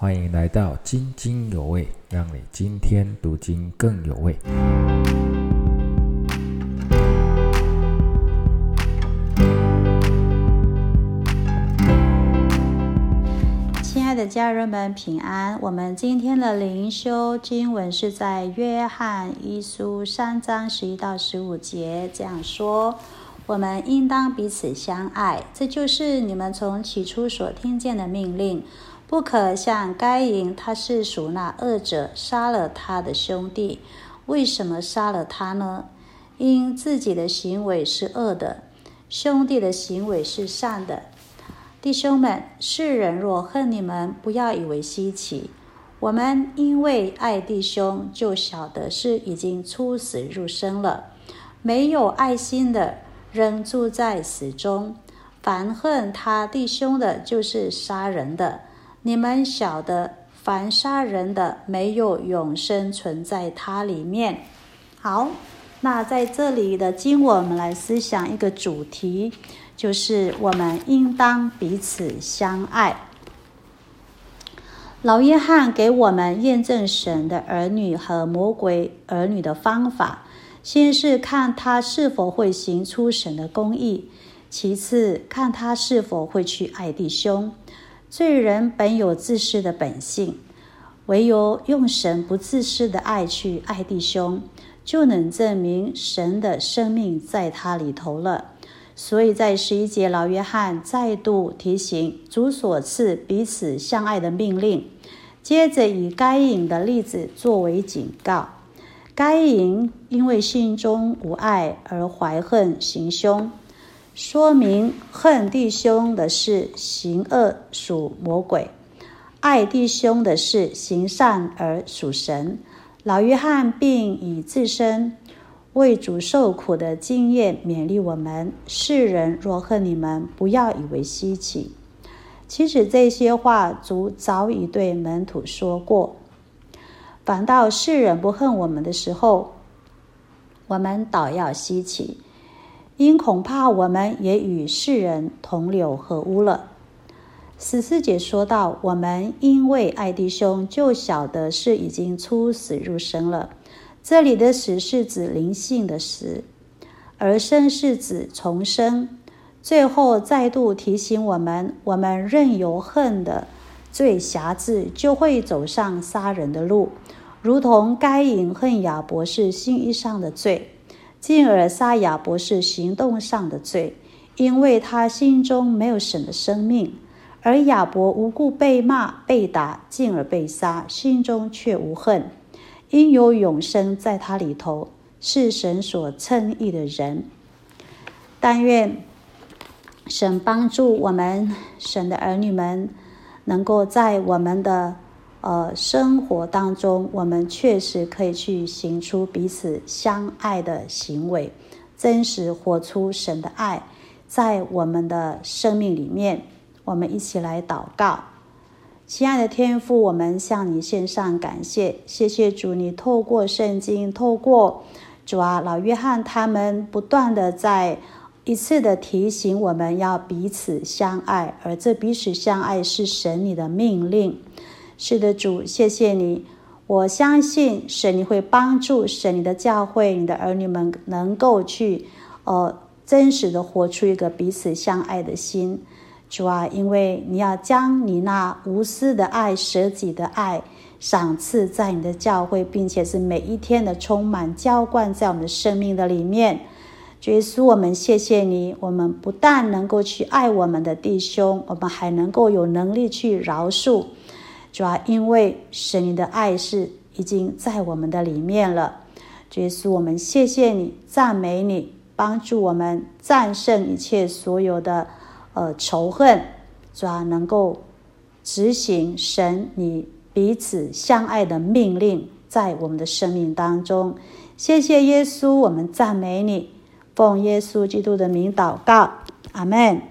欢迎来到津津有味，让你今天读经更有味。亲爱的家人们，平安！我们今天的灵修经文是在约翰一书三章十一到十五节，这样说：我们应当彼此相爱，这就是你们从起初所听见的命令。不可像该隐，他是属那恶者，杀了他的兄弟。为什么杀了他呢？因自己的行为是恶的，兄弟的行为是善的。弟兄们，世人若恨你们，不要以为稀奇。我们因为爱弟兄，就晓得是已经出死入生了。没有爱心的，仍住在死中。凡恨他弟兄的，就是杀人的。你们晓得，凡杀人的，没有永生存在他里面。好，那在这里的经，我们来思想一个主题，就是我们应当彼此相爱。老约翰给我们验证神的儿女和魔鬼儿女的方法，先是看他是否会行出神的公义，其次看他是否会去爱弟兄。罪人本有自私的本性，唯有用神不自私的爱去爱弟兄，就能证明神的生命在他里头了。所以在十一节，老约翰再度提醒主所赐彼此相爱的命令，接着以该隐的例子作为警告。该隐因为心中无爱而怀恨行凶。说明恨弟兄的是行恶属魔鬼，爱弟兄的是行善而属神。老约翰并以自身为主受苦的经验勉励我们：世人若恨你们，不要以为稀奇。其实这些话主早已对门徒说过，反倒世人不恨我们的时候，我们倒要稀奇。因恐怕我们也与世人同流合污了。十四节说到，我们因为爱弟兄，就晓得是已经出死入生了。这里的死是指灵性的死，而生是指重生。最后再度提醒我们，我们任由恨的罪辖制，就会走上杀人的路，如同该隐恨亚伯是心意上的罪。进而杀亚伯是行动上的罪，因为他心中没有神的生命；而亚伯无故被骂、被打，进而被杀，心中却无恨，因有永生在他里头，是神所称义的人。但愿神帮助我们，神的儿女们，能够在我们的。呃，生活当中，我们确实可以去行出彼此相爱的行为，真实活出神的爱，在我们的生命里面。我们一起来祷告，亲爱的天父，我们向你献上感谢，谢谢主，你透过圣经，透过主啊老约翰他们不断的在一次的提醒我们要彼此相爱，而这彼此相爱是神你的命令。是的，主，谢谢你。我相信神，你会帮助神你的教会，你的儿女们能够去，呃，真实的活出一个彼此相爱的心。主啊，因为你要将你那无私的爱、舍己的爱赏赐在你的教会，并且是每一天的充满浇灌在我们的生命的里面。耶稣，我们谢谢你。我们不但能够去爱我们的弟兄，我们还能够有能力去饶恕。主要因为神你的爱是已经在我们的里面了，耶稣，我们谢谢你，赞美你，帮助我们战胜一切所有的呃仇恨，主要能够执行神你彼此相爱的命令，在我们的生命当中。谢谢耶稣，我们赞美你，奉耶稣基督的名祷告，阿门。